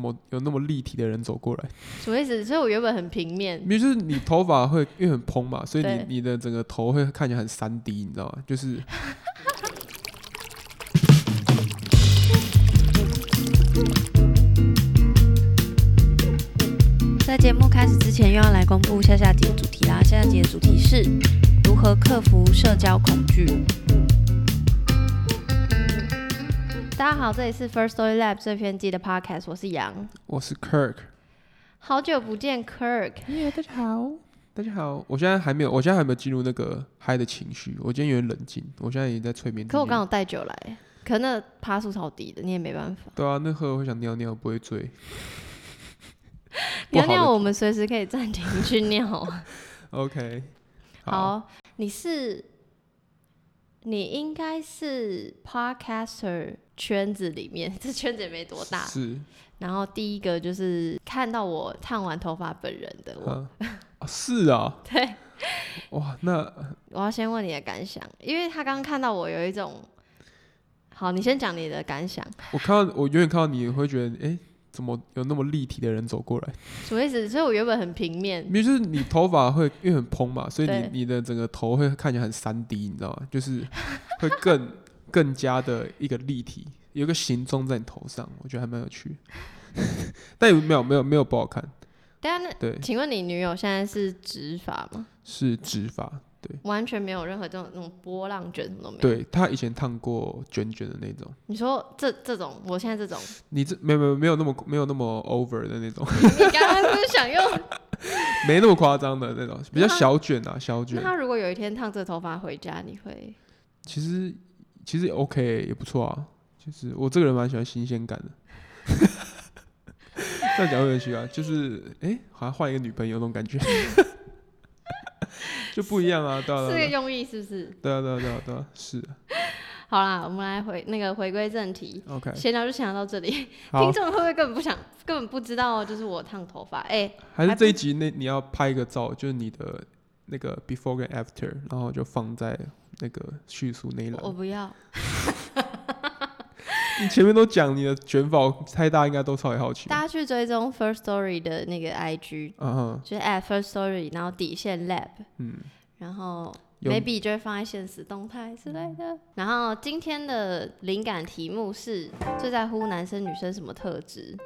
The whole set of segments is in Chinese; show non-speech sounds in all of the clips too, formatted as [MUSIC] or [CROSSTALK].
么有那么立体的人走过来？什么意思？所以我原本很平面，因为就是你头发会因为很蓬嘛，所以你你的整个头会看起来很三 D，你知道吗？就是 [LAUGHS] 在节目开始之前，又要来公布下下集的主题啦。下下集的主题是如何克服社交恐惧。大家好，这里是 First Story Lab 最偏激的 Podcast，我是杨。我是 Kirk，好久不见，Kirk。耶，大家好，大家好。我现在还没有，我现在还没有进入那个嗨的情绪，我今天有点冷静，我现在已经在催眠。可我刚好带酒来，可那趴数超低的，你也没办法。对啊，那喝我会想尿尿，不会醉。[LAUGHS] 尿尿我们随时可以暂停去尿。[LAUGHS] OK，好，你是你应该是 podcaster 圈子里面，[LAUGHS] 这圈子也没多大。是，然后第一个就是看到我烫完头发本人的我，是啊，[LAUGHS] 对，哇，那我要先问你的感想，因为他刚刚看到我有一种，好，你先讲你的感想，我看到我远远看到你会觉得，哎、怎么有那么立体的人走过来？什么意思？所以我原本很平面，因为就是你头发会因为很蓬嘛，所以你你的整个头会看起来很三 D，你知道吗？就是会更 [LAUGHS] 更加的一个立体，有一个形状在你头上，我觉得还蛮有趣。[LAUGHS] 但有没有没有没有不好看，但那对，请问你女友现在是直发吗？是直发，对完全没有任何这种那种波浪卷什么都没有。，对，他以前烫过卷卷的那种，你说这这种，我现在这种，你这没有没有没有那么没有那么 over 的那种，你刚刚是不是想用？[LAUGHS] 没那么夸张的那种，比较小卷啊，小卷那。他如果有一天烫这头发回家，你会？其实其实也 OK 也不错啊，就是我这个人蛮喜欢新鲜感的。[LAUGHS] 这样讲会有点奇怪，就是哎、诶好像换一个女朋友那种感觉，[LAUGHS] 就不一样啊，对啊，是个用意是不是？对啊，对啊，对啊，对啊，是啊好啦，我们来回那个回归正题，，OK，闲聊就闲聊到这里。好听，众会不会根本不想，根本不知道就是我烫头发？哎、还是这一集那你要拍一个照，就是你的那个 before 跟 after，然后就放在那个叙述那一栏。我不要。你前面都讲你的卷发太大，应该都超级好奇。大家去追踪 First Story 的那个 IG，就是 at First Story，然后底线 Lab，嗯，然后 maybe 就会放在现实动态之类的。然后今天的灵感题目是最在乎男生女生什么特质？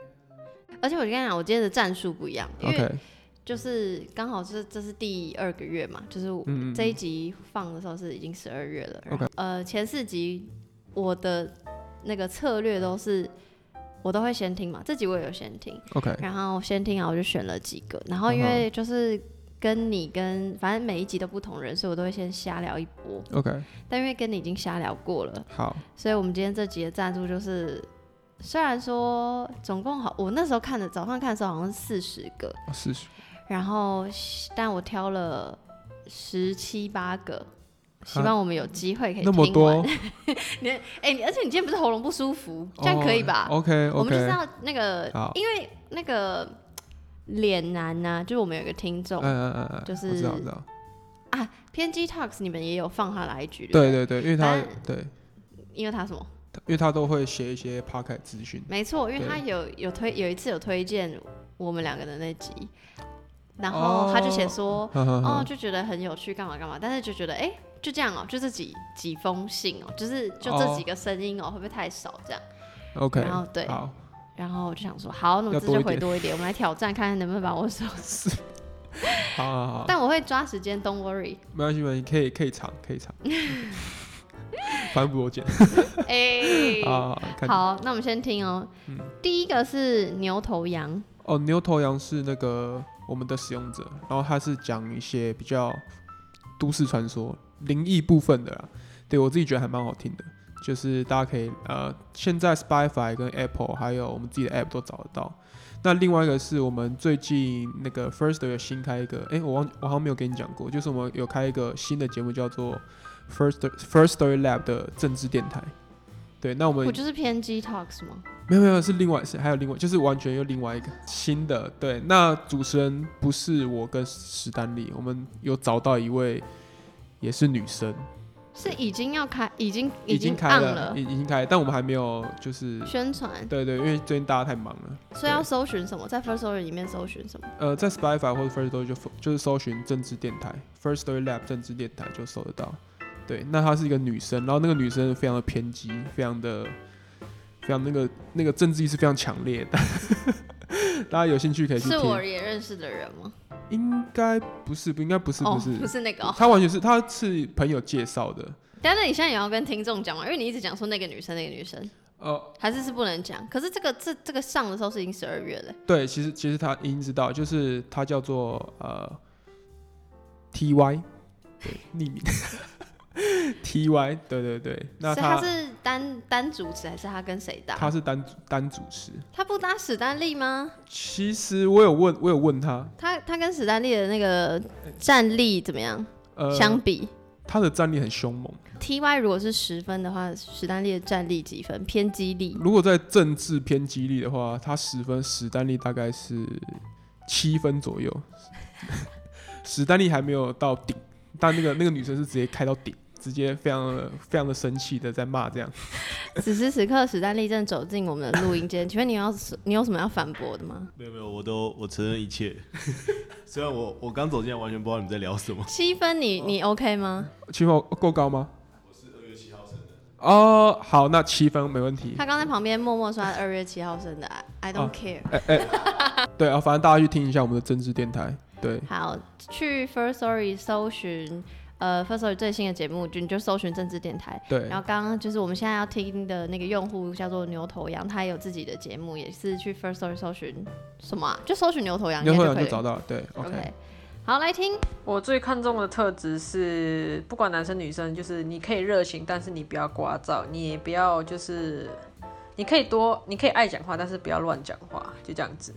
而且我跟你讲，我今天的战术不一样，因为就是刚好是这是第二个月嘛，就是这一集放的时候是已经十二月了。然后 OK 呃，前四集我的那个策略都是我都会先听嘛，这集我也有先听，OK，然后先听啊，我就选了几个，然后因为就是跟你跟反正每一集都不同人，所以我都会先瞎聊一波。OK，但因为跟你已经瞎聊过了，好，所以我们今天这集的赞助就是。虽然说总共好，我那时候看的早上看的时候好像是四十个，四十，然后但我挑了十七八个，希望我们有机会可以那么听完。多，[LAUGHS] 你哎、你而且你今天不是喉咙不舒服，这样可以吧？？OK 我们就是要那个，因为那个脸男呢、就是我们有一个听众、嗯嗯嗯嗯，就是我知道我知道，啊，偏激 Talks 你们也有放他的 IG 对对不对？对，因为他反对，因为他什么？因为他都会写一些 p o c k e t 资讯，没错，因为他有有推有一次有推荐我们两个的那集，然哦。后他就写说，[LAUGHS] 哦，就觉得很有趣，干嘛干嘛，但是就觉得，哎、就这样哦、就这几几封信哦、就是就这哦。几个声音哦、会不会太少这样？OK，然后对好，然后我就想说，好，那我这就回多一点，我们来挑战看看能不能把我手。[LAUGHS] 好好好，但我会抓时间，Don't worry。没关系没关系，可以可以长可以长，反正不我剪 [LAUGHS] 哎、[LAUGHS] 好，那我们先听哦、嗯。第一个是牛头羊，哦，牛头羊是那个我们的使用者，然后他是讲一些比较都市传说、灵异部分的啦。对我自己觉得还蛮好听的，就是大家可以呃，现在 Spotify 跟 Apple 还有我们自己的 App 都找得到。那另外一个是我们最近那个 First 有新开一个，哎，我忘我好像没有跟你讲过，就是我们有开一个新的节目叫做 First First Story Lab 的政治电台。对，那我们我就是偏激 Talks 吗？没有没有，是另外是还有另外，就是完全又另外一个新的。对，那主持人不是我跟史丹利，我们有找到一位也是女生，是已经要开，已经已经开了，已已经开，但我们还没有就是宣传，对对，因为最近大家太忙了，所以要搜寻什么，在 First Story 里面搜寻什么？呃，在 Spotify 或者 First Story 就就是搜寻政治电台，First Story Lab 政治电台就搜得到。对，那她是一个女生，然后那个女生非常的偏激，非常的非常那个那个政治意识非常强烈的，[LAUGHS] 大家有兴趣可以去是我。也认识的人吗？应该不是，不应该不是，哦不是，不是那个哦。他完全是他是朋友介绍的。但是你现在也要跟听众讲嘛，因为你一直讲说那个女生，那个女生，呃，还是是不能讲。可是这个这这个上的时候是已经十二月了，对，其实其实他已经知道，就是他叫做呃 T Y，对，匿名 [LAUGHS] T Y，对对对，那他是单单主持还是他跟谁搭？他是单单主持。他不搭史丹利吗？其实我有问，我有问他，他他跟史丹利的那个战力怎么样？呃，相比他的战力很凶猛。T Y 如果是十分的话，史丹利的战力几分？偏激励。如果在政治偏激励的话，他十分，史丹利大概是七分左右。史丹利还没有到顶，但那个那个女生是直接开到顶，直接非常的非常的生气的在骂这样。[LAUGHS] 此时此刻，史丹利正走进我们的录音间，请问你要你有什么要反驳的吗？没有没有，我都我承认一切。[LAUGHS] 虽然我我刚走进来完全不知道你们在聊什么。七分你你 OK 吗？七分够高吗？我是二月七号生的。哦，好，那七分没问题。他刚在旁边默默说他二月七号生的，I I don't 哦 care。[LAUGHS] 对啊，反正大家去听一下我们的政治电台。对，好，去 First Story 搜寻呃 First Story 最新的节目，就你就搜寻政治电台。对然，后刚刚就是我们现在要听的那个用户叫做牛头羊，他也有自己的节目，也是去 First Story 搜寻什么啊？就搜寻牛头羊，牛头羊就找到了。对 OK，,，OK，好，来听。我最看重的特质是，不管男生女生，就是你可以热情，但是你不要聒噪，你也不要就是，你可以多，你可以爱讲话，但是不要乱讲话，就这样子。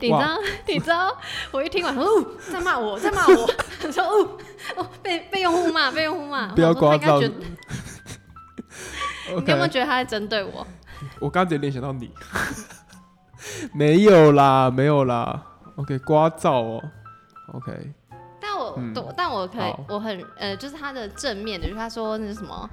你知道，你知道，我一听完说，哦，[LAUGHS] 在骂我，在骂我，[LAUGHS] 说，哦，哦，被被用户骂，[LAUGHS] 被用户骂，不要我说他应该聒噪觉得你有没有觉得他在针对我？我刚刚直接联想到你，没有啦，没有啦。OK，刮噪哦。OK，但我，嗯。但我可以，我很，呃，就是他的正面的，就是他说那是什么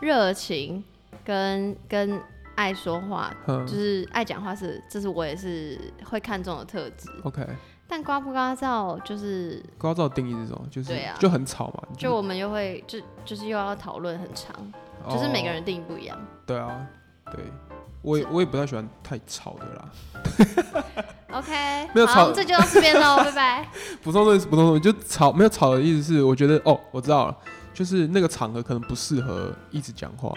热情跟跟爱说话，嗯就是爱讲话是，这是我也是会看重的特质。，OK，但刮不刮噪，就是刮噪定义是什么？就是对啊就很吵嘛。就我们又会就就是又要讨论很长，就是每个哦人定义不一样。对啊，对，我也我也不太喜欢太吵的啦。[LAUGHS] OK，[LAUGHS] 没有吵好，这就到这边喽，[LAUGHS] 拜拜。补充东西，补充东西，就吵没有吵的意思是，我觉得哦，我知道了，就是那个场合可能不适合一直讲话，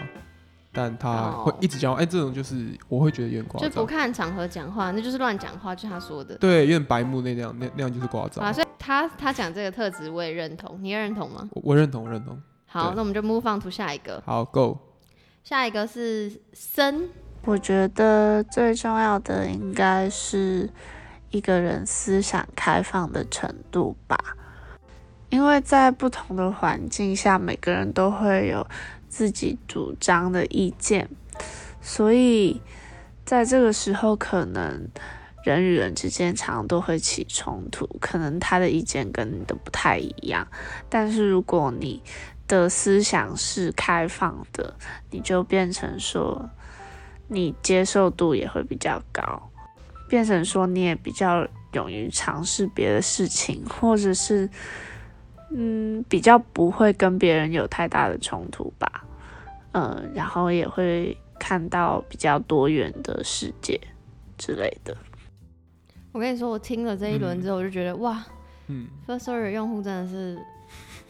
但他哦会一直讲话，哎、这种就是我会觉得有点夸张就不，看场合讲话，那就是乱讲话，就他说的。对，有点白目那样，那那样就是夸啊，张。所以他他讲这个特质我也认同，你也认同吗？我我认同，我认同。好，那我们就 move on to 下一个，好，Go，下一个是森，我觉得最重要的应该是一个人思想开放的程度吧，因为在不同的环境下，每个人都会有自己主张的意见，所以在这个时候，可能人与人之间常常都会起冲突，可能他的意见跟你的不太一样，但是如果你的思想是开放的，你就变成说。你接受度也会比较高，变成说你也比较勇于尝试别的事情，或者是嗯比较不会跟别人有太大的冲突吧，呃，然后也会看到比较多元的世界之类的。我跟你说，我听了这一轮之后，我就觉得、哇嗯，，First Story 用户真的是，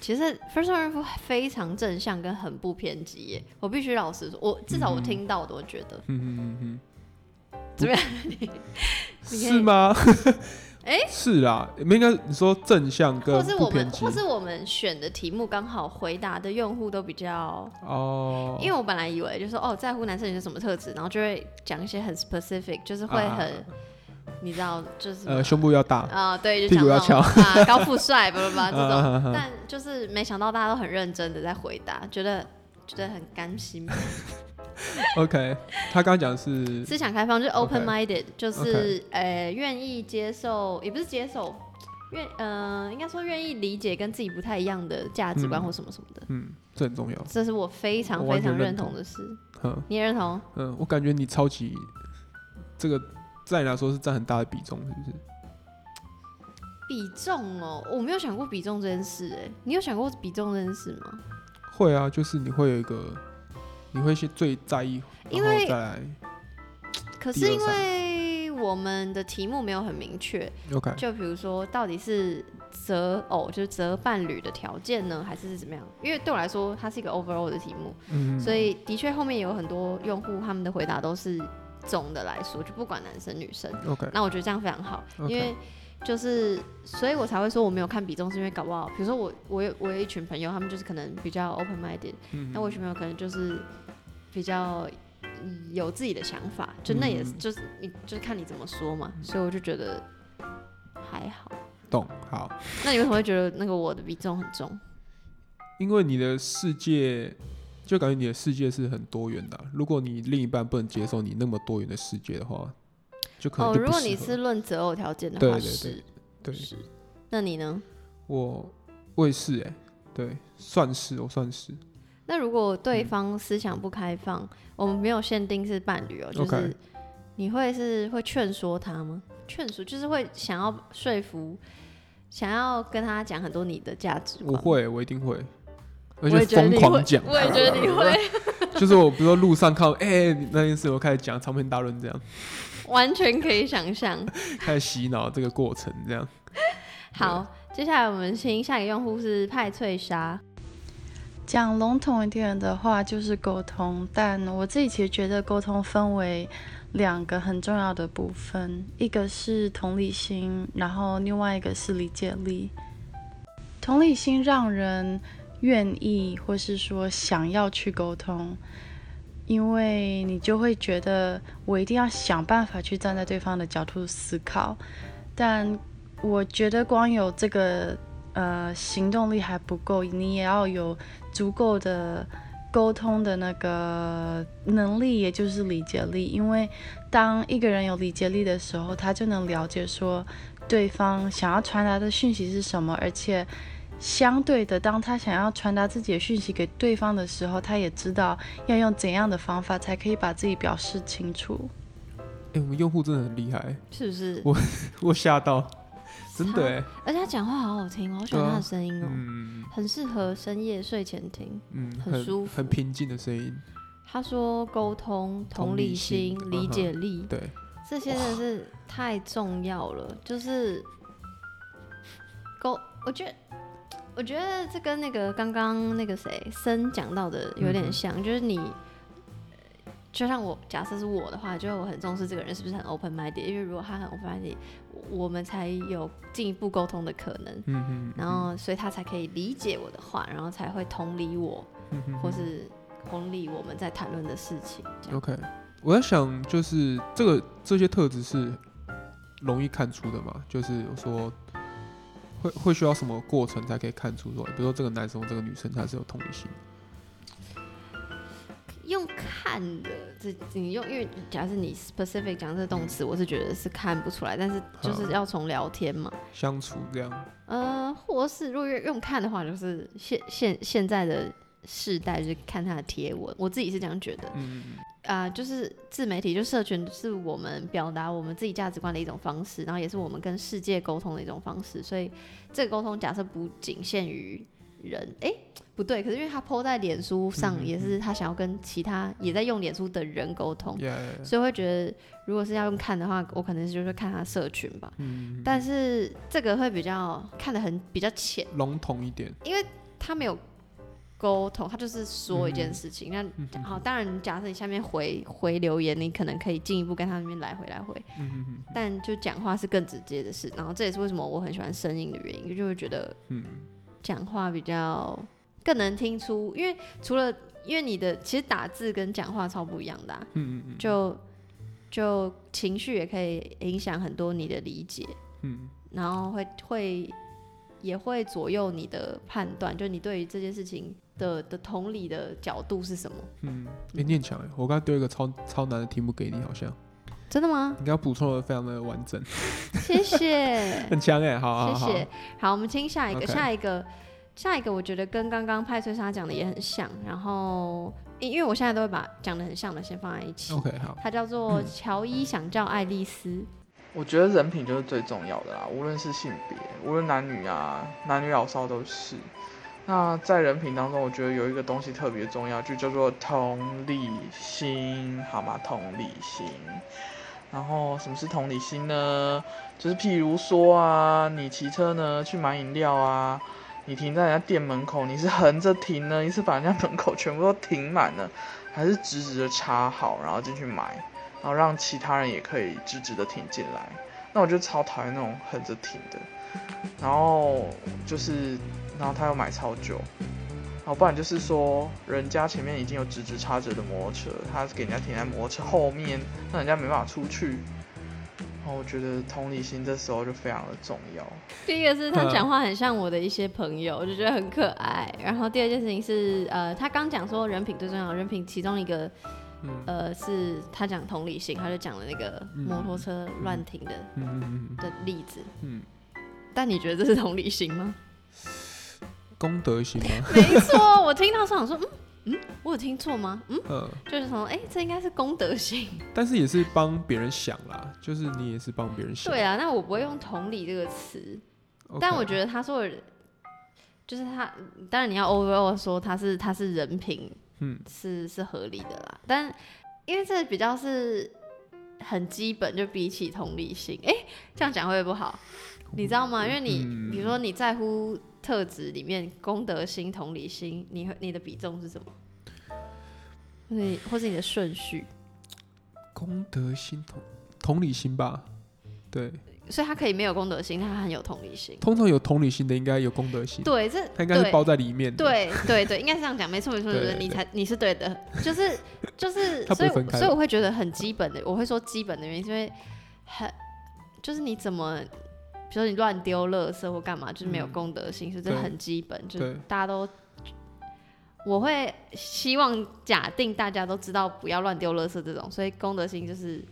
其实 First Story 用户非常正向跟很不偏激耶。我必须老实说，我至少我听到的，我觉得、嗯嗯嗯怎么样？是吗？[LAUGHS] 哎？是啦，应该你说正向跟或是我们或是我们选的题目刚好回答的用户都比较，哦，因为我本来以为就是说哦，在乎男生女生什么特质，然后就会讲一些很 specific，就是会啊很，你知道，就是呃胸部要大，啊、对，就屁股要讲那种啊高富帅，巴拉巴拉这种。但就是没想到大家都很认真的在回答，觉得觉得很甘心，[LAUGHS] [LAUGHS] OK，他刚刚讲的是思想开放就是 open minded，就是呃愿意接受，也不是接受，愿呃，应该说愿意理解跟自己不太一样的价值观嗯或什么什么的，嗯，这很重要。这是我非常非常认同认同的事。嗯你也认同？嗯，我感觉你超级这个在你来说是占很大的比重，是不是？比重哦，我没有想过比重这件事，哎，你有想过比重这件事吗？会啊，就是你会有一个，你会先最在意，因为可是因为我们的题目没有很明确，OK，就比如说到底是择偶，就是择伴侣的条件呢，还是是怎么样？因为对我来说，它是一个 overall 的题目，嗯，所以的确后面有很多用户他们的回答都是总的来说，就不管男生女生。OK 那我觉得这样非常好因为就是，所以我才会说我没有看比重，是因为搞不好，比如说我我有我有一群朋友，他们就是可能比较 open minded，嗯那我有一群朋友可能就是比较嗯有自己的想法，就那也是嗯就是你就是看你怎么说嘛，所以我就觉得还好。懂好，那你为什么会觉得那个我的比重很重？因为你的世界就感觉你的世界是很多元的啊、如果你另一半不能接受你那么多元的世界的话，就可能哦，如果你是论择偶条件的话，对对是对是。那你呢？我我也是哎、对，算是我算是那如果对嗯方思想不开放，我们没有限定是伴侣哦，就是你会是会劝说他吗？劝说就是会想要说服，想要跟他讲很多你的价值观。我，会，我一定会，而我且会疯狂讲，我也觉得你会，[LAUGHS] 就是我比如说路上看到哎、你那件事，我开始讲长篇大论这样，完全可以想象。[LAUGHS] 开始洗脑这个过程这样。[LAUGHS] 好，接下来我们请下一个用户是派翠莎。讲笼统一点的话，就是沟通。但我自己其实觉得沟通分为两个很重要的部分，一个是同理心，然后另外一个是理解力。同理心让人愿意，或是说想要去沟通，因为你就会觉得我一定要想办法去站在对方的角度思考。但我觉得光有这个呃行动力还不够，你也要有足够的沟通的那个能力，也就是理解力。因为当一个人有理解力的时候，他就能了解说对方想要传达的讯息是什么，而且相对的，当他想要传达自己的讯息给对方的时候，他也知道要用怎样的方法才可以把自己表示清楚。哎、我们用户真的很厉害，是不是？我我吓到，真的哎、而且他讲话好好听哦，我喜欢他的声音哦，嗯很适合深夜睡前听。嗯，很舒服很平静的声音，他说沟通、同同理理心、心理解力，对，这些真的是太重要了。就是沟，我觉得，我觉得这跟那个刚刚那个谁森讲到的有嗯点像，就是你。就像我假设是我的话，就我很重视这个人是不是很 open minded，因为如果他很 open minded，我们才有进一步沟通的可能，嗯嗯，然后所以他才可以理解我的话，然后才会同理我，或是同理我们在谈论的事情。OK，我在想，就是这个这些特质是容易看出的嘛？就是我说会会需要什么过程才可以看出说，比如说这个男生或这个女生他是有同理心，用看的，这你用，因为假设你 specific 讲这个动词，我是觉得是看不出来，但是就是要从聊天嘛，相处这样，呃，或是如果用用看的话，就是现现现在的世代就是看他的贴文，我自己是这样觉得，嗯，啊、就是自媒体，就社群是我们表达我们自己价值观的一种方式，然后也是我们跟世界沟通的一种方式。所以这个沟通假设不仅限于人，诶，不对，可是因为他 PO 在脸书上，嗯也是他想要跟其他也在用脸书的人沟通，也，所以会觉得如果是要用看的话，我可能就是看他社群吧。嗯，但是这个会比较看得很比较浅，笼统一点，因为他没有沟通，他就是说一件事情。嗯那好，当然，假设你下面回回留言，你可能可以进一步跟他那边来回来回，嗯嗯嗯但就讲话是更直接的事。然后这也是为什么我很喜欢声音的原因，就会觉得嗯。讲话比较更能听出，因为除了因为你的其实打字跟讲话超不一样的、啊，嗯嗯。就就情绪也可以影响很多你的理解。嗯。然后会会也会左右你的判断，就你对于这件事情的的同理的角度是什么？嗯，哎，念强哎，我刚刚丢一个超超难的题目给你，好像真的吗？你刚刚补充的非常的完整，[LAUGHS] 谢谢，很强哎，好好好，谢谢。好，我们听下一个下一个，下一个，我觉得跟刚刚派翠莎讲的也很像。然后，因因为我现在都会把讲的很像的先放在一起。OK 好，它叫做乔伊想叫爱丽丝。我觉得人品就是最重要的啦，无论是性别，无论男女啊，男女老少都是。那在人品当中，我觉得有一个东西特别重要，就叫做同理心，好吗？同理心。然后什么是同理心呢？就是譬如说啊，你骑车呢去买饮料啊，你停在人家店门口，你是横着停呢，你是把人家门口全部都停满了，还是直直的插好，然后进去买？然后让其他人也可以直直的停进来。那我就超讨厌那种横着停的，然后就是，然后他又买超久，然后不然就是说，人家前面已经有直直插着的摩托车，他给人家停在摩托车后面，让人家没办法出去。然后我觉得同理心这时候就非常的重要。第一个是他讲话很像我的一些朋友，我就觉得很可爱。然后第二件事情是，呃，他刚讲说人品最重要，人品其中一个，嗯呃，是他讲同理心，他就讲了那个摩托车乱停的嗯嗯嗯的例子。嗯，但你觉得这是同理心吗？公德心吗？[LAUGHS] 没错，我听到是想说，嗯嗯，我有听错吗？嗯，嗯，就是说，哎、这应该是功德心。但是也是帮别人想啦，就是你也是帮别人想。对啊，那我不会用同理这个词但我觉得他说的，就是他，当然你要 overall 说他是他是人品嗯是是合理的啦，但因为这比较是很基本，就比起同理心，哎、这样讲会不会不好？你知道吗？因为你、嗯比如说你在乎特质里面，公德心、同理心，你会你的比重是什么？你或是你的顺序？公德心同同理心吧。对，所以他可以没有公德心，但他很有同理心。通常有同理心的应该有公德心，对，这他应该是包在里面的。，对对对，应该是这样讲，没错没错没错，对对你才你是对的，就是就是，所以所以我会觉得很基本的，我会说基本的原因是因为很就是你怎么，比如说你乱丢垃圾或干嘛，就是没有嗯公德心，所以这很基本，就是大家都。我会希望假定大家都知道不要乱丢垃圾这种，所以公德心就是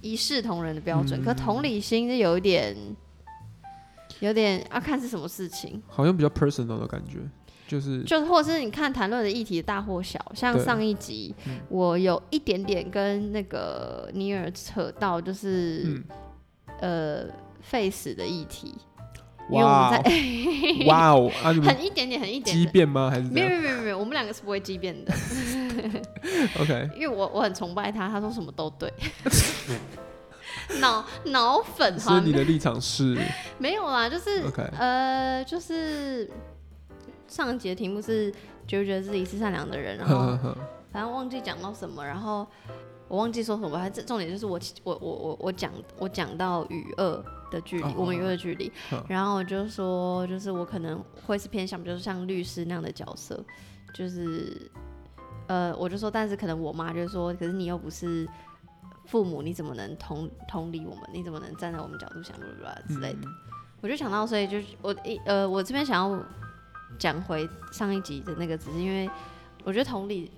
一视同仁的标准。嗯可同理心是有一点，有点要看是什么事情。好像比较 personal 的感觉，就是就或者是你看谈论的议题的大或小，像上一集、嗯我有一点点跟那个尼尔扯到，就是、嗯，呃废死的议题，因为我在哦哇哦，啊很一点点很一点点。畸变吗？还是怎没有样没有没有没有，我们两个是不会畸变的？[LAUGHS] OK，[LAUGHS] 因为我我很崇拜他，他说什么都对。[LAUGHS] 脑脑粉哈所以，你的立场是没有啦，就是呃，就是上一节题目是觉不觉得自己是善良的人，然后反正忘记讲到什么，然后我忘记说什么，还是重点就是我我我我我讲我讲到与恶的距离，哦我们与恶的距离嗯，然后我就说，就是我可能会是偏向，就是像律师那样的角色，就是呃，我就说，但是可能我妈就说，可是你又不是父母，你怎么能同同理我们？你怎么能站在我们角度想之类的？嗯我就想到，所以就是我一呃，我这边想要讲回上一集的那个，只是因为我觉得同理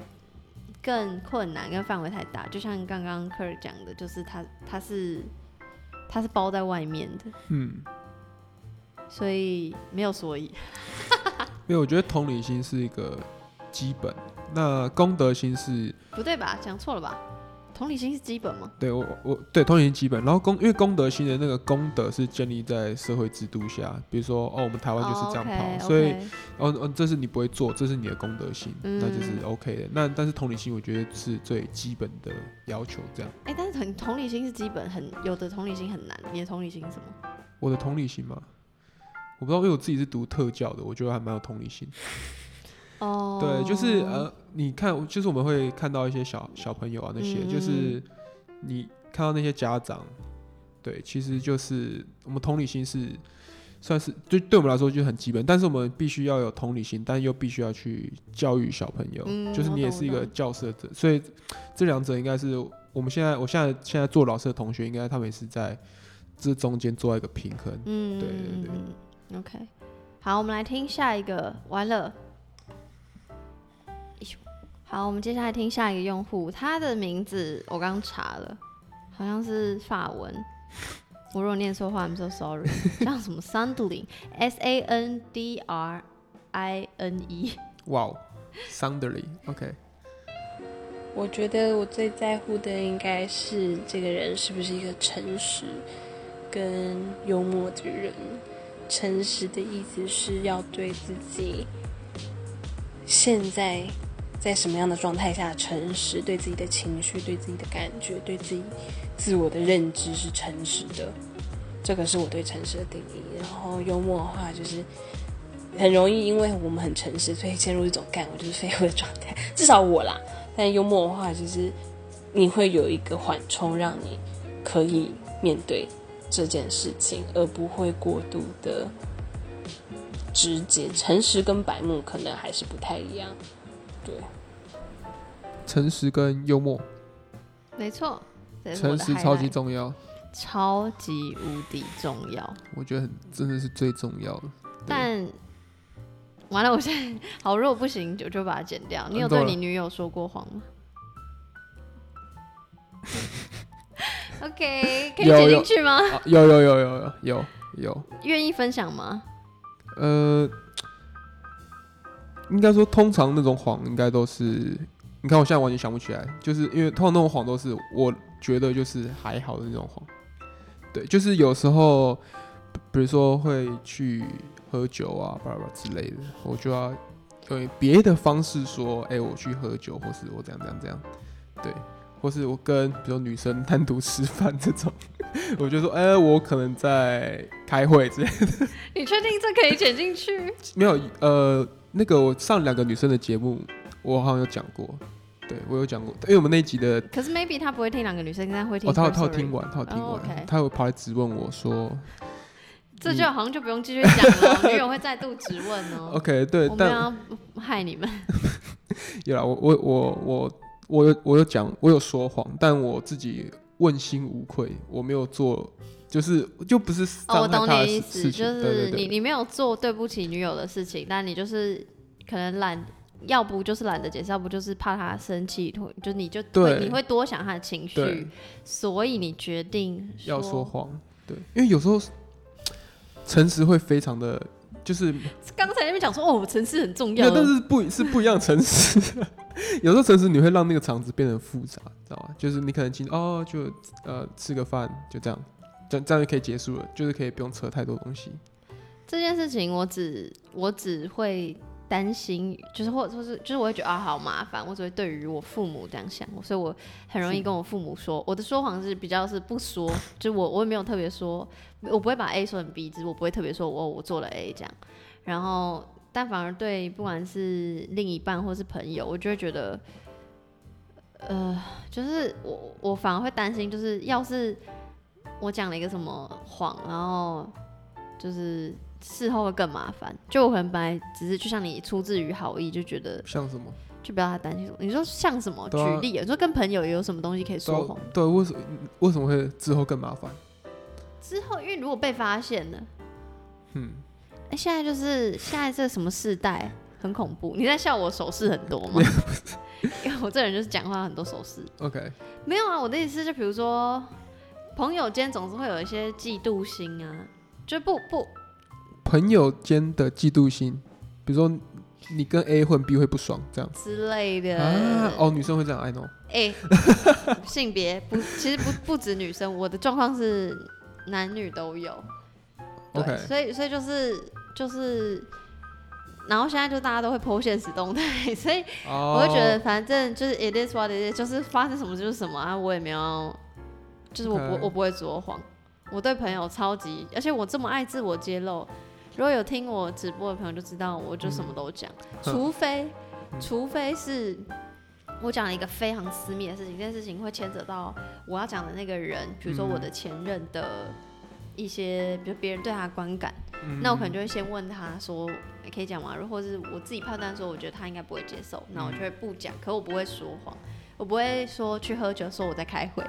更困难，跟范围太大。就像刚刚科尔讲的，就是他他是他是包在外面的，嗯，所以没有所以。[LAUGHS] 因为我觉得同理心是一个基本，那公德心是不对吧？讲错了吧？同理心是基本吗？对我我对同理心基本，然后公因为公德心的那个公德是建立在社会制度下，比如说哦，我们台湾就是这样跑，所以哦哦，这是你不会做，这是你的公德心，嗯那就是 OK 的。那但是同理心，我觉得是最基本的要求。这样，哎、但是同同理心是基本，很有的同理心很难。你的同理心是什么？我的同理心嘛，我不知道，因为我自己是读特教的，我觉得还蛮有同理心。哦，对，就是呃，你看，就是我们会看到一些小小朋友啊，那些、嗯。就是你看到那些家长，对，其实就是我们同理心是算是对对我们来说就很基本，但是我们必须要有同理心，但又必须要去教育小朋友，嗯就是你也是一个教师者，所以这两者应该是我们现在我现在现在做老师的同学，应该他们也是在这中间做一个平衡。嗯，对对对。OK，好，我们来听下一个。完了，咦好，我们接下来听下一个用户，他的名字我刚查了，好像是法文。我如果念错话，I'm so sorry。像什么 Sandling，S A N D R I N E，哇哦，Soundly，OK，我觉得我最在乎的应该是这个人是不是一个诚实跟幽默的人。诚实的意思是要对自己现在在什么样的状态下诚实，对自己的情绪、对自己的感觉、对自己自我的认知是诚实的。这个是我对诚实的定义。然后幽默的话，就是很容易因为我们很诚实，所以陷入一种干我就是废物的状态。至少我啦。但幽默的话，就是你会有一个缓冲，让你可以面对这件事情，而不会过度的直接。诚实跟白目可能还是不太一样。对，诚实跟幽默，没错，诚实超级重要，超级无敌重要。我觉得很真的是最重要的。但完了，我现在好，如果不行，就就把它剪掉。你有对你女友说过谎吗？OK，[LAUGHS] 可以剪进去吗？啊，有有有有有有有，愿意分享吗？呃，应该说通常那种谎应该都是，你看我现在完全想不起来，就是因为通常那种谎都是我觉得就是还好的那种谎，对，就是有时候比如说会去喝酒啊，巴拉巴拉之类的，我就要用别的方式说，哎、我去喝酒，或是我怎样怎样怎样，对。或是我跟比如说女生单独吃饭这种，[LAUGHS] 我就说，哎、我可能在开会之类的。[LAUGHS] 你确定这可以剪进去？[LAUGHS] 没有，呃，那个我上两个女生的节目，我好像有讲过，对我有讲过，因为我们那一集的，可是 maybe 他不会听两个女生，但会听。哦，他有他有听。完，他有听哦完他有跑来质问我说这就好像就不用继续讲了，[LAUGHS] 女友会再度质问哦。，OK，对，但我们要害你们。[LAUGHS] 有啦，我我我我我有我有讲，我有说谎，但我自己问心无愧，我没有做，就是就不是哦，我懂你意思，事事情，就是你你没有做对不起女友的事情，但你就是可能懒，要不就是懒得解释，要不就是怕他生气，会就你就你会多想他的情绪，所以你决定要说谎，对，因为有时候诚实会非常的，就是刚才那边讲说哦，诚实很重，要，但是不是不一样的诚实。[LAUGHS] 有时候诚实你会让那个场子变得复杂，知道吗？就是你可能今哦就呃吃个饭就这样，这样这样就可以结束了，就是可以不用扯太多东西。这件事情我只我只会担心，就是或者是就是我会觉得啊好麻烦，我只会对于我父母这样想，所以我很容易跟我父母说，[LAUGHS] 我的说谎是比较是不说，就是我我也没有特别说，我不会把 A 说成 B，只是我不会特别说我我做了 A 这样，然后但反而对不管是另一半或是朋友，我就会觉得。呃，就是我我反而会担心，就是要是我讲了一个什么谎，然后就是事后会更麻烦。就我可能本来只是就像你出自于好意，就觉得像什么？就不要他担心什么。你说像什么？对啊举例，你说跟朋友有什么东西可以说谎？对，为什么为什么会之后更麻烦？之后因为如果被发现了，嗯，哎、现在就是现在这什么世代很恐怖。你在笑我手势很多吗？[LAUGHS] 因为我这人就是讲话很多手势。OK，没有啊，我的意思是，就比如说朋友间总是会有一些嫉妒心啊，就不不朋友间的嫉妒心，比如说你跟 A 混，B 会不爽这样之类的。啊？哦，女生会这样，I know。哎、[LAUGHS] 性别不，其实不不止女生，我的状况是男女都有。对 OK 所以所以就是就是，然后现在就大家都会剖现实动态，[LAUGHS] 所以哦，我会觉得反正就是 it is what it is，就是发生什么就是什么啊，我也没有，就是我不我不会说谎，我对朋友超级，而且我这么爱自我揭露。如果有听我直播的朋友就知道，我就什么都讲，除 [LAUGHS] 非除非是我讲了一个非常私密的事情，这件事情会牵扯到我要讲的那个人，比如说我的前任的一些，比如别人对他的观感，那我可能就会先问他说，欸可以讲吗？或者是我自己判断说，我觉得他应该不会接受，那我就会不讲。可我不会说谎，我不会说去喝酒说我在开会，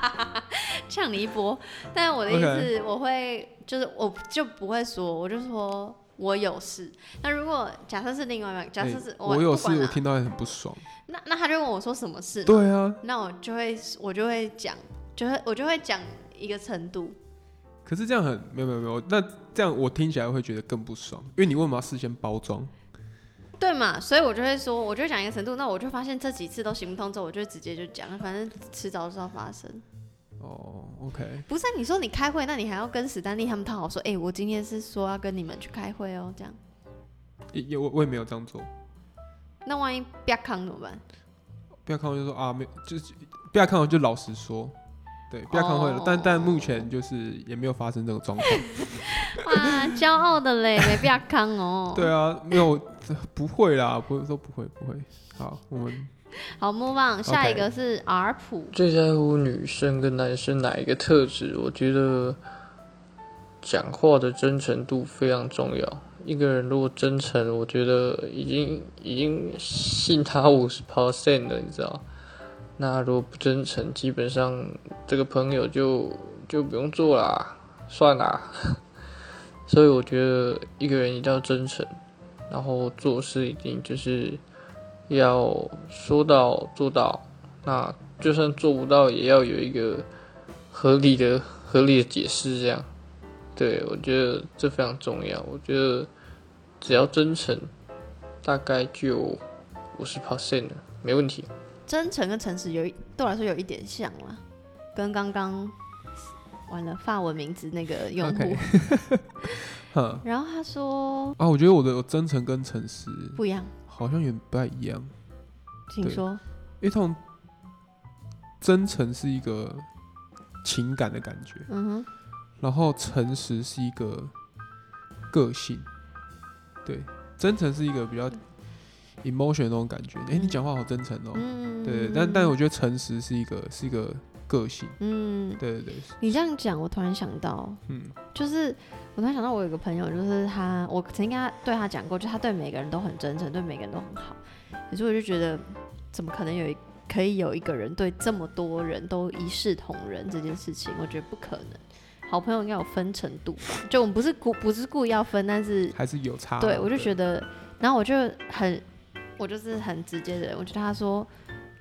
[LAUGHS] 呛你一波。但我的意思我会就是我就不会说，我就说。我有事。那如果假设是另外一个，假设是、欸我有事，我听到也很不爽。那那他就问我说什么事？对啊，那我就会我就会讲，就会我就会讲一个程度。可是这样很没有没有没有，那这样我听起来会觉得更不爽，因为你为什么要事先包装？对嘛？所以我就会说，我就讲一个程度。那我就发现这几次都行不通之后，我就直接就讲，反正迟早是要发生。哦，OK，不是啊你说你开会，那你还要跟史丹利他们讨好说，哎、我今天是说要跟你们去开会哦，这样。也也我我也没有这样做，那万一不要扛怎么办？不要看我就说啊，没就是不要看我就老实说，对，不要看会了，但但目前就是也没有发生这种状况。[LAUGHS] 哇，骄傲的嘞，没必要康哦。[LAUGHS] 对啊，没有不会啦，不会说不会不会。好，我们 [LAUGHS] 好，move on，下一个是 R 普。最在乎女生跟男生哪一个特质？我觉得讲话的真诚度非常重要。一个人如果真诚，我觉得已经已经信他五十 percent 了，你知道？那如果不真诚，基本上这个朋友就就不用做啦，算啦。[LAUGHS] 所以我觉得一个人一定要真诚，然后做事一定就是要说到做到。那就算做不到，也要有一个合理的、合理的解释，这样。对我觉得这非常重要。我觉得只要真诚，大概就五十 percent，没问题。真诚跟诚实有一对我来说有一点像啦，跟刚刚完了发文名字那个用户 [LAUGHS] 然后他说啊，我觉得我的真诚跟诚实不一样，好像也不太一样，请说。因为通真诚是一个情感的感觉，嗯哼，然后诚实是一个个性，对，真诚是一个比较 emotion 的那种感觉。哎、你讲话好真诚哦、嗯，对，但但我觉得诚实是一个是一个个性，嗯，对对对，你这样讲，我突然想到，嗯就是我突然想到，我有一个朋友，就是他，我曾经跟他对他讲过，就他对每个人都很真诚，对每个人都很好。可是我就觉得，怎么可能有一可以有一个人对这么多人都一视同仁这件事情？我觉得不可能。好朋友应该有分程度吧？就我们不是故不是故意要分，但是还是有差。对我就觉得，然后我就很，我就是很直接的人，我就对他说。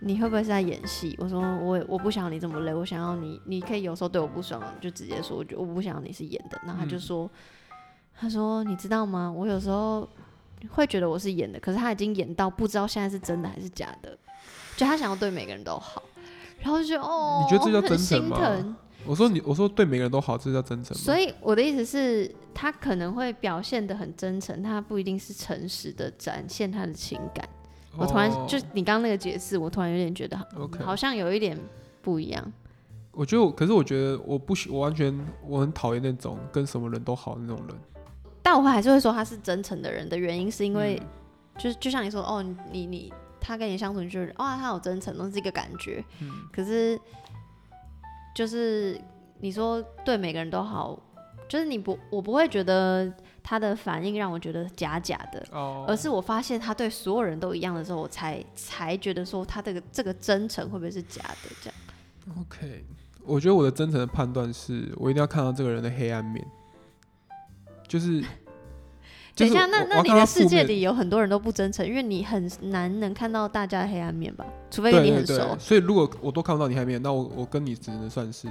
你会不会是在演戏？我说我我不想你这么累，我想要你，你可以有时候对我不爽，就直接说，我不想要你是演的。然后他就嗯说，他说你知道吗？我有时候会觉得我是演的，可是他已经演到不知道现在是真的还是假的，就他想要对每个人都好，然后就觉得哦，你觉得这叫真诚。我说你，我说对每个人都好，这叫真诚吗？所以我的意思是，他可能会表现的很真诚，他不一定是诚实的展现他的情感。我突然哦就你刚刚那个解释，我突然有点觉得好 OK 好像有一点不一样。我觉得我，可是我觉得我不喜，我完全我很讨厌那种跟什么人都好的那种人。但我还是会说他是真诚的人的原因，是因为、嗯就是就像你说，哦，你你他跟你相处，你就觉得哇，他好真诚，都是一个感觉。嗯可是就是你说对每个人都好，就是你不，我不会觉得他的反应让我觉得假假的。哦而是我发现他对所有人都一样的时候，我才才觉得说他这个这个真诚会不会是假的？这样 OK，我觉得我的真诚的判断是我一定要看到这个人的黑暗面，就是。就是等一下，那那你的世界里有很多人都不真诚，因为你很难能看到大家的黑暗面吧？除非跟你很熟。所以如果我都看不到你黑暗面，那我我跟你只能算是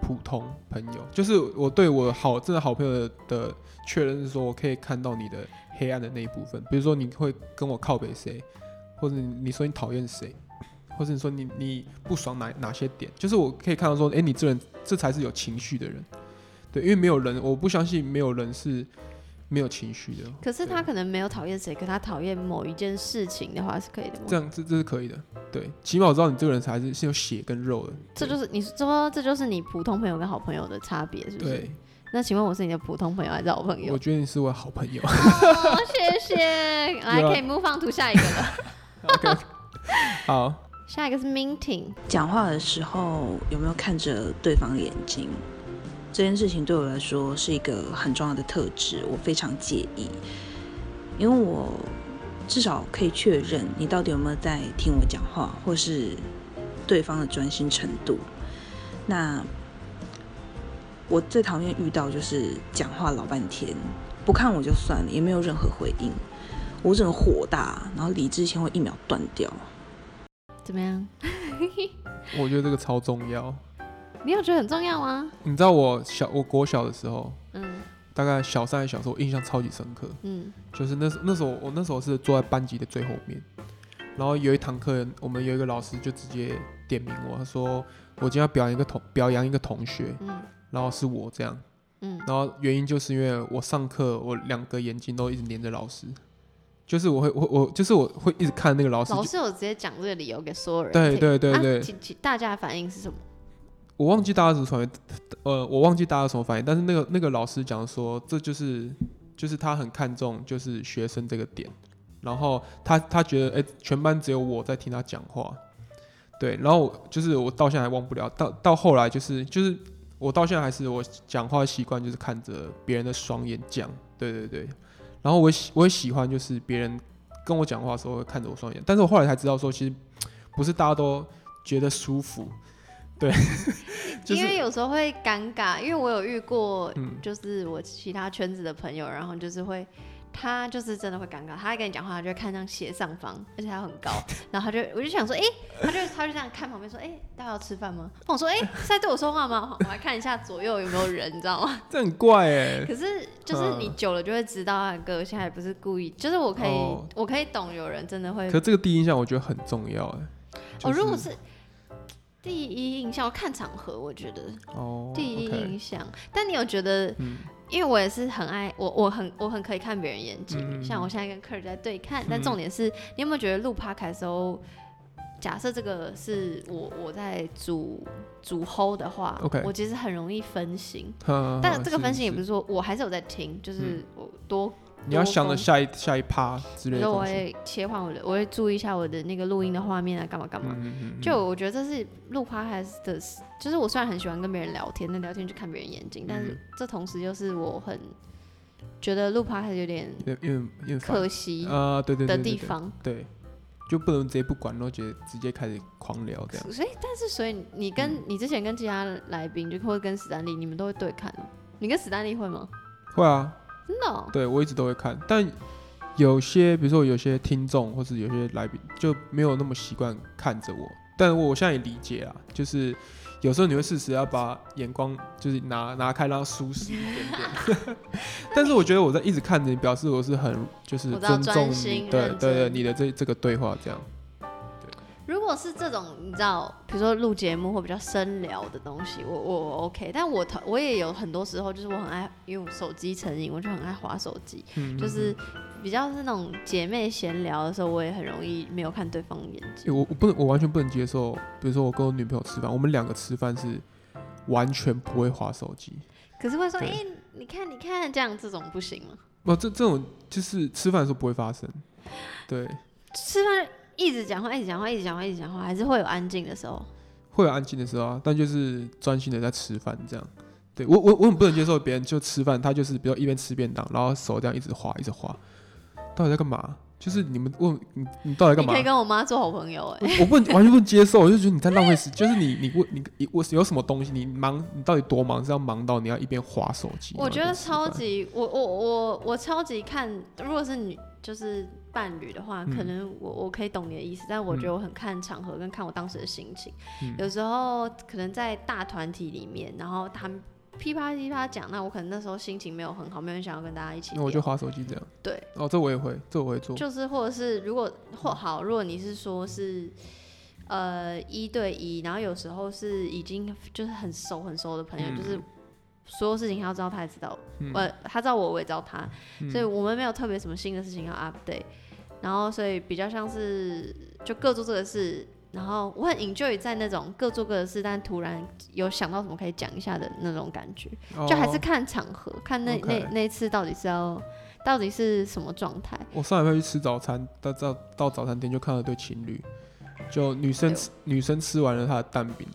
普通朋友。就是我对我好真的好朋友的的确认是说，我可以看到你的黑暗的那一部分，比如说你会跟我靠北谁，或者你你说你讨厌谁，或者你说你你不爽哪哪些点，就是我可以看到说，哎、你这人这才是有情绪的人。对，因为没有人，我不相信没有人是没有情绪的。可是他可能没有讨厌谁，可他讨厌某一件事情的话是可以的吗？这样这这是可以的，对，起码我知道你这个人才是是有血跟肉的。这就是你说这就是你普通朋友跟好朋友的差别，是不是对？，那请问我是你的普通朋友还是好朋友我？觉得你是我的好朋友。[LAUGHS] 哦，谢谢。来，可以 move on to 下一个了。[LAUGHS] 好，下一个是 minting，讲话的时候有没有看着对方的眼睛？这件事情对我来说是一个很重要的特质，我非常介意，因为我至少可以确认你到底有没有在听我讲话，或是对方的专心程度。那我最讨厌遇到就是讲话老半天，不看我就算了，也没有任何回应，我整个火大，然后理智线会一秒断掉。怎么样？[LAUGHS] 我觉得这个超重要。你有觉得很重要吗？你知道我小我国小的时候，嗯。大概小三还是小时候，我印象超级深刻。嗯。就是那时那时候我那时候是坐在班级的最后面，然后有一堂课，我们有一个老师就直接点名我，他说我今天要表扬一个同表扬一个同学，嗯。然后是我这样，嗯，然后原因就是因为我上课我两个眼睛都一直黏着老师，就是我会我我就是我会一直看那个老师，老师有直接讲这个理由给所有人对对对对。大家的反应是什么？我忘记大家什么反应，呃，我忘记大家什么反应，但是那个那个老师讲说，这就是就是他很看重就是学生这个点，然后他他觉得哎、诶全班只有我在听他讲话，对，然后就是我到现在还忘不了，到到后来就是就是我到现在还是我讲话的习惯就是看着别人的双眼讲，对对对，然后我喜我也喜欢就是别人跟我讲话的时候会看着我双眼，但是我后来才知道说，其实不是大家都觉得舒服，对，[LAUGHS] 就是因为有时候会尴尬，因为我有遇过，嗯就是我其他圈子的朋友，然后就是会，他就是真的会尴尬，他在跟你讲话，他就会看向斜上方，而且他很高，[LAUGHS] 然后他就我就想说，哎、他就他就这样看旁边说，哎、大家要吃饭吗？我说，哎、是在对我说话吗？我来看一下左右有没有人，你知道吗？这很怪哎、[LAUGHS] 可是就是你嗯久了就会知道他的个性，他也不是故意，就是我可以、哦我可以懂有人真的会可这个第一印象我觉得很重要哎、哦，就如果是第一印象，我看场合，我觉得哦，第一印象。但你有觉得，嗯因为我也是很爱我，我很我很可以看别人眼睛，嗯像我现在跟客人在对看。但嗯重点是，你有没有觉得录 p 开的时候，假设这个是我我在主主 hold 的话我其实很容易分心。嗯但这个分心也不是是说我还是有在听，就是我多你要想着下一下一趴之类的东西。会切换我的，我会注意一下我的那个录音的画面啊，干嘛干嘛。嗯嗯嗯就我觉得这是录 podcast 的，就是我虽然很喜欢跟别人聊天，那聊天就看别人眼睛，但是嗯这同时又是我很觉得录 podcast 有点有点有点可惜啊，对对的地方。对，就不能直接不管，然后直接直接开始狂聊这样。所以，但是所以你跟、嗯你之前跟其他来宾，就或者跟史丹利，你们都会对看吗？你跟史丹利会吗？会啊，真的哦、对我一直都会看，但有些比如说有些听众或是有些来宾就没有那么习惯看着我，但我现在也理解啦，就是有时候你会适时要把眼光就是拿拿开，让它舒适一点点。[LAUGHS] 但是我觉得我在一直看着你，表示我是很就是尊重你，对对对你的这这个对话这样。如果是这种你知道，比如说录节目或比较深聊的东西，我我我 OK，但我头我也有很多时候就是我很爱，因为我手机成瘾，我就很爱划手机，嗯就是比较是那种姐妹闲聊的时候，我也很容易没有看对方眼欸睛。我我不能，我完全不能接受。比如说我跟我女朋友吃饭，我们两个吃饭是完全不会划手机。可是会说，哎、对你看你看，这样这种不行吗？不，这这种就是吃饭的时候不会发生。对，吃饭一直讲话，一直讲话，一直讲话，一直讲话，还是会有安静的时候。会有安静的时候啊，但就是专心的在吃饭这样。对我我我很不能接受别人就吃饭，他就是比如一边吃便当，然后手这样一直滑一直滑，到底在干嘛？就是你们问你你到底干嘛你可以？跟我妈做好朋友哎、我我不 [LAUGHS] 完全不接受，我就觉得你在浪费时，[LAUGHS] 就是你你问你你我有什么东西，你忙你到底多忙？是要忙到你要一边划手机？我觉得超级，我我我我超级看，如果是女就是伴侣的话，嗯可能我我可以懂你的意思，但我觉得我很看场合跟看我当时的心情。嗯有时候可能在大团体里面，然后他们噼啪噼啪讲，那我可能那时候心情没有很好，没有人想要跟大家一起。那我就划手机这样。对，哦，这我也会，这我会做。就是或者是如果或好，如果你是说是呃一对一，然后有时候是已经就是很熟很熟的朋友，嗯就是所有事情他要知道，他也知道，嗯呃，他知道我，我也知道他，嗯所以我们没有特别什么新的事情要 update，然后所以比较像是就各做各的事。然后我很 enjoy 在那种各做各的事，但突然有想到什么可以讲一下的那种感觉，就还是哦。看场合，看那那那一次到底是要到底是什么状态。我上礼拜去吃早餐，到到到早餐店就看到一对情侣，就女生吃女生吃完了她的蛋饼，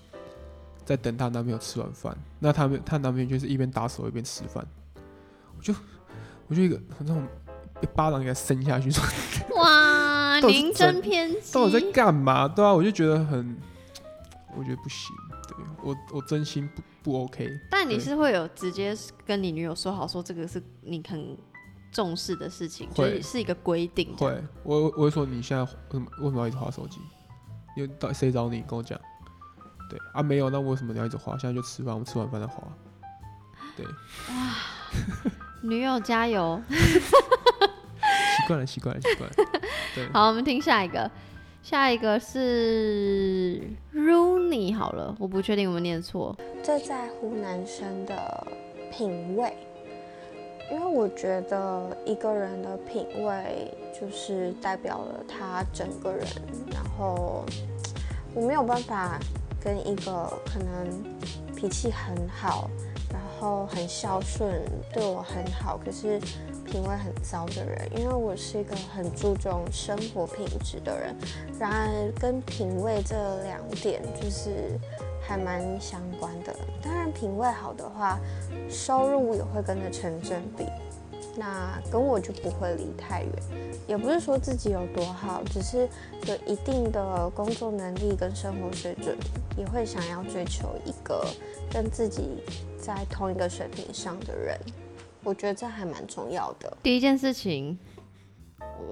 在等她男朋友吃完饭，那她们她男朋友就是一边打手一边吃饭，我就我就一个那种一巴掌给他伸下去，说哇，到底真偏激。到底在干嘛？对啊，我就觉得很，我觉得不行，对我我真心不不 OK。但你是会有直接跟你女友说好，说这个是你很重视的事情，就会是是一个规定。会，我我会说你现在为什么为什么要一直划手机？因为到底谁找你跟我讲？对啊，没有，那为什么你要一直划？现在就吃饭，我们吃完饭再划。对，女友加油！[LAUGHS] 习惯了，习惯了，习惯了。对，好，我们听下一个，下一个是 Rooney 好了，我不确定我们念错。最在乎男生的品味，因为我觉得一个人的品味就是代表了他整个人，然后我没有办法跟一个可能脾气很好，然后很孝顺，对我很好，可是品味很糟的人，因为我是一个很注重生活品质的人。然而，跟品味这两点就是还蛮相关的。当然，品味好的话，收入也会跟着成正比。那跟我就不会离太远，也不是说自己有多好，只是有一定的工作能力跟生活水准，也会想要追求一个跟自己在同一个水平上的人。我觉得这还蛮重要的。第一件事情，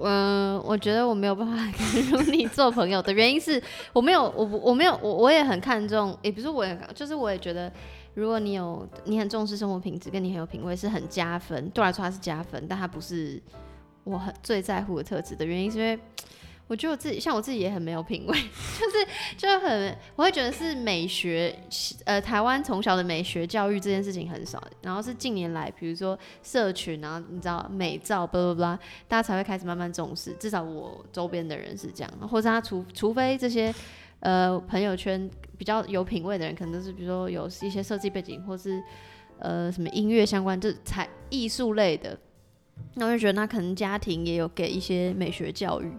嗯、我觉得我没有办法 [LAUGHS] 跟如你做朋友的原因是我没有，我我没有，我我也很看重，也不是我也，就是我也觉得，如果你有你很重视生活品质，跟你很有品味，是很加分。对我来说，它是加分，但它不是我很最在乎的特质的原因，是因为我觉得我自己像我自己也很没有品味，[LAUGHS] 就是就很我会觉得是美学，呃，台湾从小的美学教育这件事情很少，然后是近年来，比如说社群，然后你知道美照，巴拉巴拉，大家才会开始慢慢重视。至少我周边的人是这样，或者他除除非这些呃朋友圈比较有品味的人，可能都是比如说有一些设计背景，或是呃什么音乐相关，就是才艺术类的。那我就觉得他可能家庭也有给一些美学教育，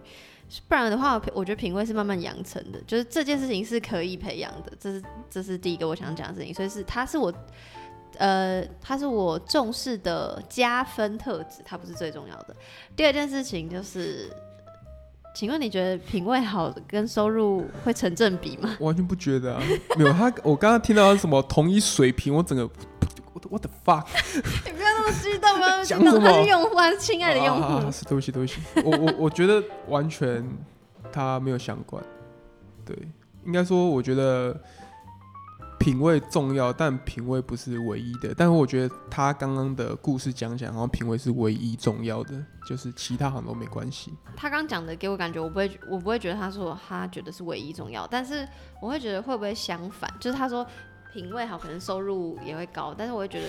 不然的话，我觉得品味是慢慢养成的，就是这件事情是可以培养的，这是这是第一个我想讲的事情，所以是它是我呃它是我重视的加分特质，它不是最重要的。第二件事情就是，请问你觉得品味好跟收入会成正比吗？完全不觉得啊，[LAUGHS] 没有他，我刚刚听到什么同一水平，我整个我的 what the fuck，[LAUGHS] 你不要那么激动，不要那么激讲什动，他是用户，他是亲爱的用户。啊是对不起，对不起，我我我觉得完全他没有相关。对，应该说我觉得品味重要，但品味不是唯一的。但是我觉得他刚刚的故事讲起来，好像品味是唯一重要的，就是其他好像都没关系。他刚讲的给我感觉，我不会，我不会觉得他说他觉得是唯一重要，但是我会觉得会不会相反，就是他说品味好，可能收入也会高，但是我会觉得，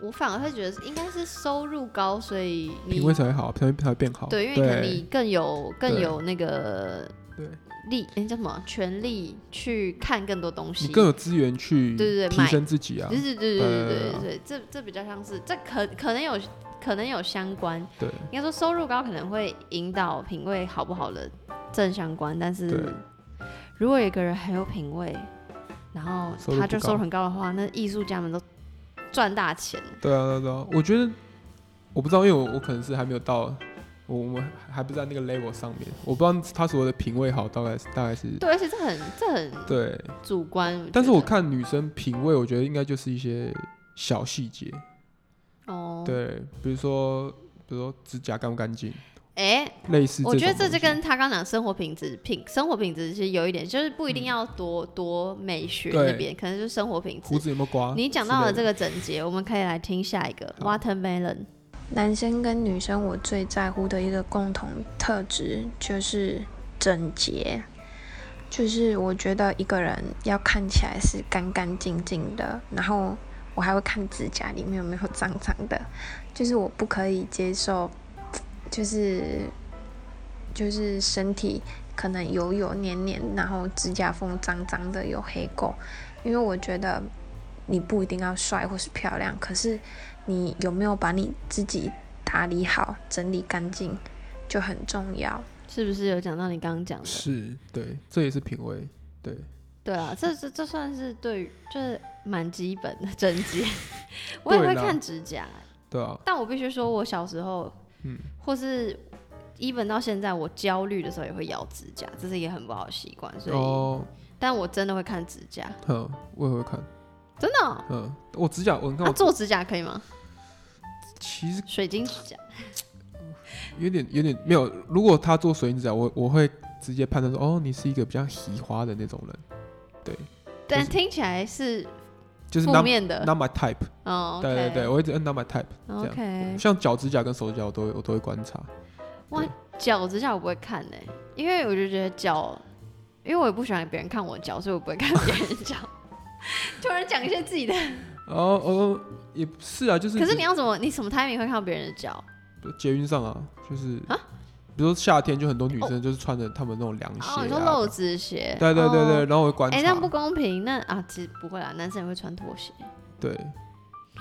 我反而会觉得应该是收入高，所以你品味才会好，才会才会变好。对，因为可能你更有更有那个对力，诶叫什么？权利去看更多东西，你更有资源去提对对对提升自己啊。对对对对对对对这这比较像是这可可能有可能有相关，对。应该说收入高可能会引导品味好不好的正相关，但是如果有一个人很有品味，然后他就收入很高的话，那艺术家们都赚大钱。对啊对啊，我觉得我不知道，因为我我可能是还没有到，我我们还不在那个 level 上面，我不知道他所谓的品味好，大概是大概是对，而且这很这很对。主观。但是我看女生品味，我觉得应该就是一些小细节，哦，对，比如说比如说指甲干不干净，哎、类似我觉得这就跟他刚讲生活品质品生活品质其实有一点，就是不一定要多、多美学那边，可能就是生活品质胡。子有没有刮？你讲到了这个，个整洁，我们可以来听下一个 watermelon。男生跟女生，我最在乎的一个共同特质就是整洁。就是我觉得一个人要看起来是干干净净的，然后我还会看指甲里面有没有脏脏的。就是我不可以接受，就是就是身体可能油油黏黏，然后指甲缝脏脏的有黑垢，因为我觉得你不一定要帅或是漂亮，可是你有没有把你自己打理好、整理干净就很重要。是不是有讲到你刚刚讲的？是对，这也是品味，对，对啊，这这这算是对于，就是蛮基本的整洁。[LAUGHS] 我也会看指甲，对啊，但我必须说，我小时候，嗯，或是 even 到现在，我焦虑的时候也会咬指甲，这是一个很不好的习惯。所以，哦，但我真的会看指甲，嗯，我也会看，真的哦、嗯，我指甲，我你看啊，我做指甲可以吗？其实水晶指甲，有点有点没有，如果他做水晶指甲，我我会直接判断说，哦，你是一个比较喜花的那种人，对，但听起来是就是负 not 面的 not my type。哦，对对对，我一直摁 not my type。OK，像脚指甲跟手指甲，我都会我都会观察。哇，脚指甲我不会看呢、因为我就觉得脚，因为我也不喜欢别人看我脚，所以我不会看别人脚。[LAUGHS] 突然讲一些自己的，哦哦，也不是啊，就是可是你要怎么，你什么 timing 会看到别人的脚？捷运上啊，就是啊比如说夏天就很多女生就是穿着她们那种凉鞋、啊哦，你说露趾鞋？对对对对，哦然后我会观察。哎、那不公平。那啊，其实不会啦，男生也会穿拖鞋。对，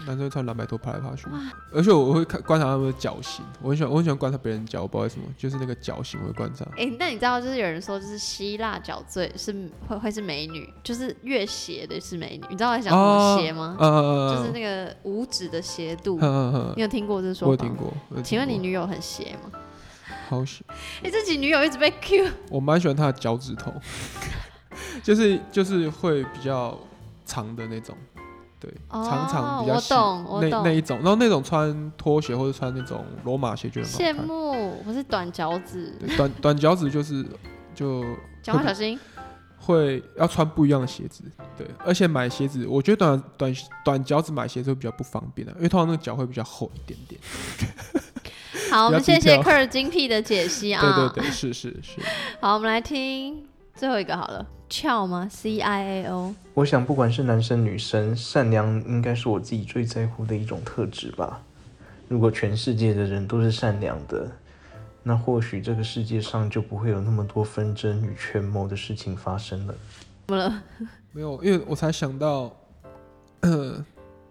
男生穿蓝白拖爬来爬去，而且我会看观察他们的脚型，我很喜欢我很喜欢观察别人脚，我不知道为什么，就是那个脚型我会观察。哎、那你知道，就是有人说，就是希腊脚最是会会是美女，就是越斜的是美女。你知道我在讲什么斜吗？就是那个五指的斜度。你有听过这说法？我有听过。请问你女友很斜吗？好斜，哎、自己女友一直被 Q。我蛮喜欢她的脚趾头，[LAUGHS] 就是就是会比较长的那种，对，哦长长比较那那一种，然后那种穿拖鞋或者穿那种罗马鞋就很好羡。慕，我是短脚趾，对短 [LAUGHS] 短脚趾就是就会讲话小心。会要穿不一样的鞋子，对，而且买鞋子，我觉得短短短脚趾买鞋子会比较不方便啊，因为通常那个脚会比较厚一点点。[LAUGHS] [LAUGHS] 好，我们谢谢科尔精辟的解析啊。对对对，是是是。好，我们来听最后一个好了，ciao 吗？C I A O。我想，不管是男生女生，善良应该是我自己最在乎的一种特质吧。如果全世界的人都是善良的，那或许这个世界上就不会有那么多纷争与权谋的事情发生了。怎么了？没有，因为我才想到，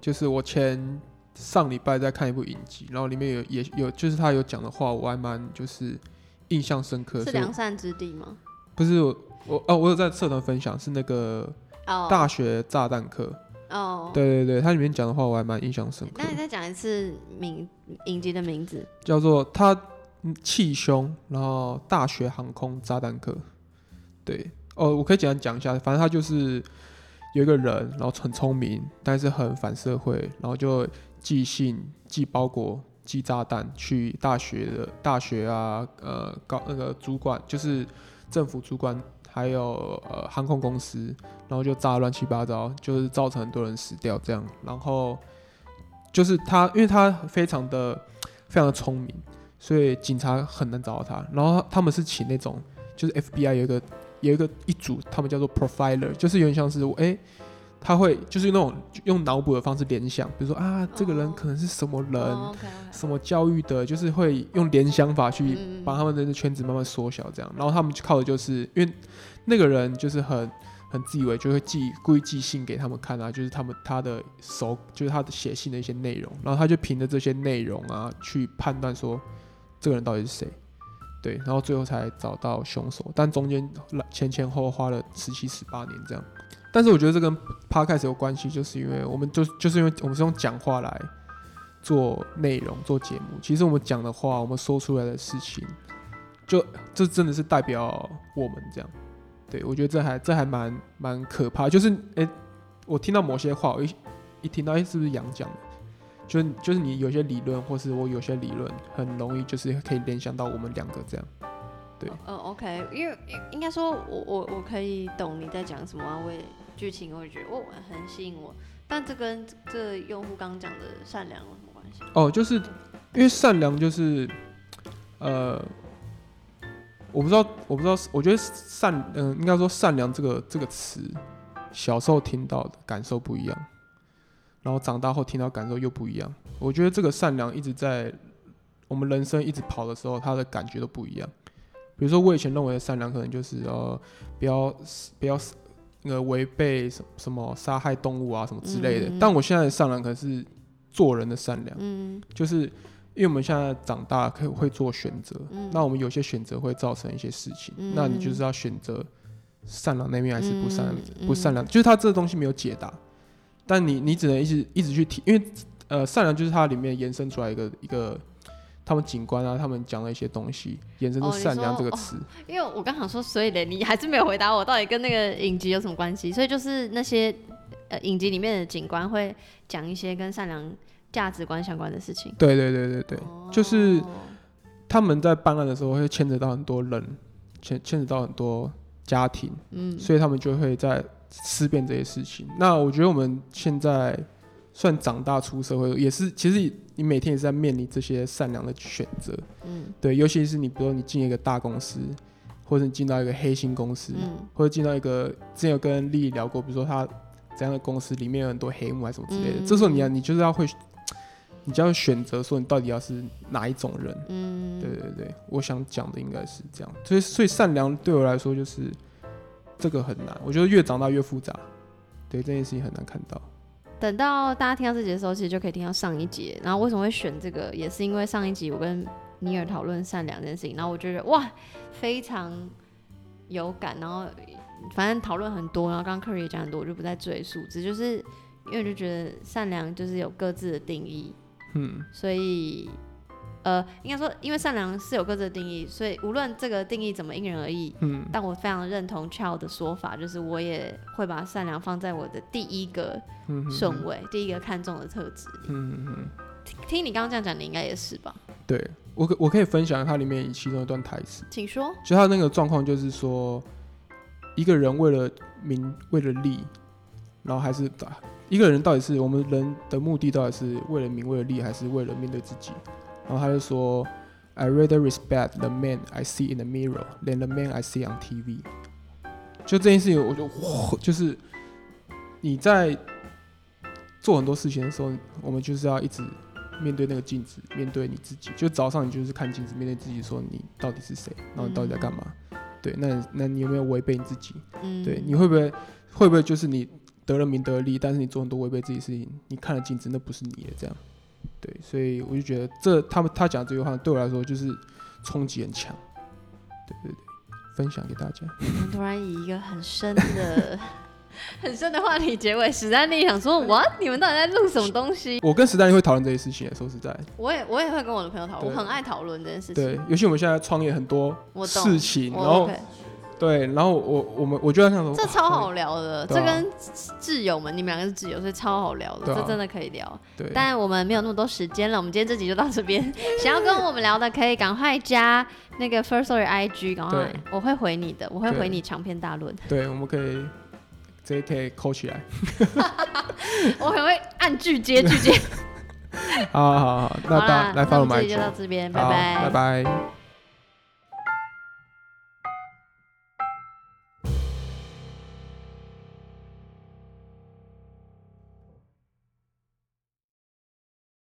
就是我前上礼拜在看一部影集，然后里面有也有就是他有讲的话，我还蛮就是印象深刻。是良善之地吗？不是我我哦，我有在社团分享，是那个哦大学炸弹课。哦，对对对，它里面讲的话我还蛮印象深刻那，你再讲一次名影集的名字。叫做他嗯气胸，然后大学航空炸弹课。对，哦，我可以简单讲一下，反正他就是有一个人，然后很聪明，但是很反社会，然后就寄信、寄包裹、寄炸弹去大学的大学啊，呃，高那个主管就是政府主管，还有呃航空公司，然后就炸得乱七八糟，就是造成很多人死掉这样。然后就是他，因为他非常的非常的聪明，所以警察很难找到他。然后他们是请那种，就是 FBI 有一个有一个一组，他们叫做 profiler，就是有点像是我哎。他会就是那种用脑补的方式联想，比如说啊，这个人可能是什么人，什么教育的，就是会用联想法去嗯把他们的那圈子慢慢缩小，这样。然后他们就靠的就是，因为那个人就是很很自以为，就会寄故意寄信给他们看啊，就是他们他的手，就是他的写信的一些内容，然后他就凭着这些内容啊，去判断说这个人到底是谁。对，然后最后才找到凶手，但中间前前后后花了十七十八年这样。但是我觉得这跟 podcast 有关系，就是因为我们就就是因为我们是用讲话来做内容、做节目。其实我们讲的话，我们说出来的事情，就这真的是代表我们这样。对我觉得这还这还蛮蛮可怕。就是诶、我听到某些话，我一一听到诶、是不是杨讲的？就就是你有些理论，或是我有些理论，很容易就是可以联想到我们两个这样。对，呃，OK，因为应该说我我我可以懂你在讲什么啊，我也剧情我也觉得哦很吸引我，但这跟这用户刚刚讲的善良有什么关系？哦，就是因为善良就是，呃，我不知道，我不知道，我觉得善，嗯、应该说善良这个这个词，小时候听到的感受不一样，然后长大后听到感受又不一样。我觉得这个善良一直在我们人生一直跑的时候，他的感觉都不一样。比如说，我以前认为的善良，可能就是呃，不要不要那个违背什什么杀害动物啊什么之类的。嗯但我现在的善良，可能是做人的善良。嗯就是因为我们现在长大，可以会做选择，嗯那我们有些选择会造成一些事情，嗯那你就是要选择善良那面还是不善良、嗯不善良，就是他这个东西没有解答，但你你只能一直一直去提，因为呃善良就是它里面延伸出来一个一个他们警官啊，他们讲了一些东西，衍生出善良这个词。因为我刚想说，所以嘞，你还是没有回答我，到底跟那个影集有什么关系？所以就是那些呃影集里面的警官会讲一些跟善良价值观相关的事情。对对对对对，哦就是他们在办案的时候会牵扯到很多人，牵牵扯到很多家庭，嗯所以他们就会在思辨这些事情。那我觉得我们现在算长大出社会，也是其实你每天也是在面临这些善良的选择。嗯对，尤其是你比如说你进一个大公司，或者你进到一个黑心公司，嗯或者进到一个之前有跟丽丽聊过，比如说他这样的公司里面有很多黑幕还是什么之类的，嗯这时候你要你就是要会，你就要选择说你到底要是哪一种人。嗯，对对对，我想讲的应该是这样，所以所以善良对我来说就是这个很难，我觉得越长大越复杂，对这件事情很难看到。等到大家听到这节的时候，其实就可以听到上一节。然后为什么会选这个，也是因为上一集我跟尼尔讨论善良这件事情，然后我觉得哇，非常有感。然后反正讨论很多，然后刚刚 Curry 也讲很多，我就不再赘述。只就是因为我就觉得善良就是有各自的定义，嗯所以呃，应该说，因为善良是有各自的定义，所以无论这个定义怎么因人而异，嗯但我非常认同 Child 的说法，就是我也会把善良放在我的第一个嗯哼顺位，第一个看重的特质。嗯嗯嗯，听听你刚刚这样讲，你应该也是吧？对我可我可以分享它里面其中一段台词，请说。就他那个状况就是说，一个人为了名为了利，然后还是打一个人到底是我们人的目的到底是为了名为了利，还是为了面对自己？然后他就说，I rather respect the man I see in the mirror than the man I see on TV。就这件事情，我就，就是你在做很多事情的时候，我们就是要一直面对那个镜子，面对你自己。就早上你就是看镜子，面对自己，说你到底是谁，然后你到底在干嘛？对，那那你有没有违背你自己？嗯，对，你会不会会不会就是你得了名得了利，但是你做很多违背自己的事情，你看了镜子，那不是你的这样。对，所以我就觉得这他们他讲这句话对我来说就是冲击很强。对对对，分享给大家。我们突然以一个很深的、[LAUGHS] 很深的话题结尾，史丹利想说：[LAUGHS] “What？你们到底在录什么东西我跟史丹利会讨论这些事情，说实在，？”我也我也会跟我的朋友讨论，我很爱讨论这件事情。对，尤其我们现在创业很多事情，然后对，然后我我们我就在想说，哇这超好聊的，这跟挚友们，你们两个是挚友，所以超好聊的，这真的可以聊。对，但我们没有那么多时间了，我们今天这集就到这边。[LAUGHS] 想要跟我们聊的，可以赶快加那个 First Story IG，赶快，我会回你的，我会回你长篇大论，对，我们可以直接可以扣起来。[LAUGHS] 我很会按句接句接。[LAUGHS] 好好好好，那大家来那 follow 我们这集就到这边，拜拜，拜拜。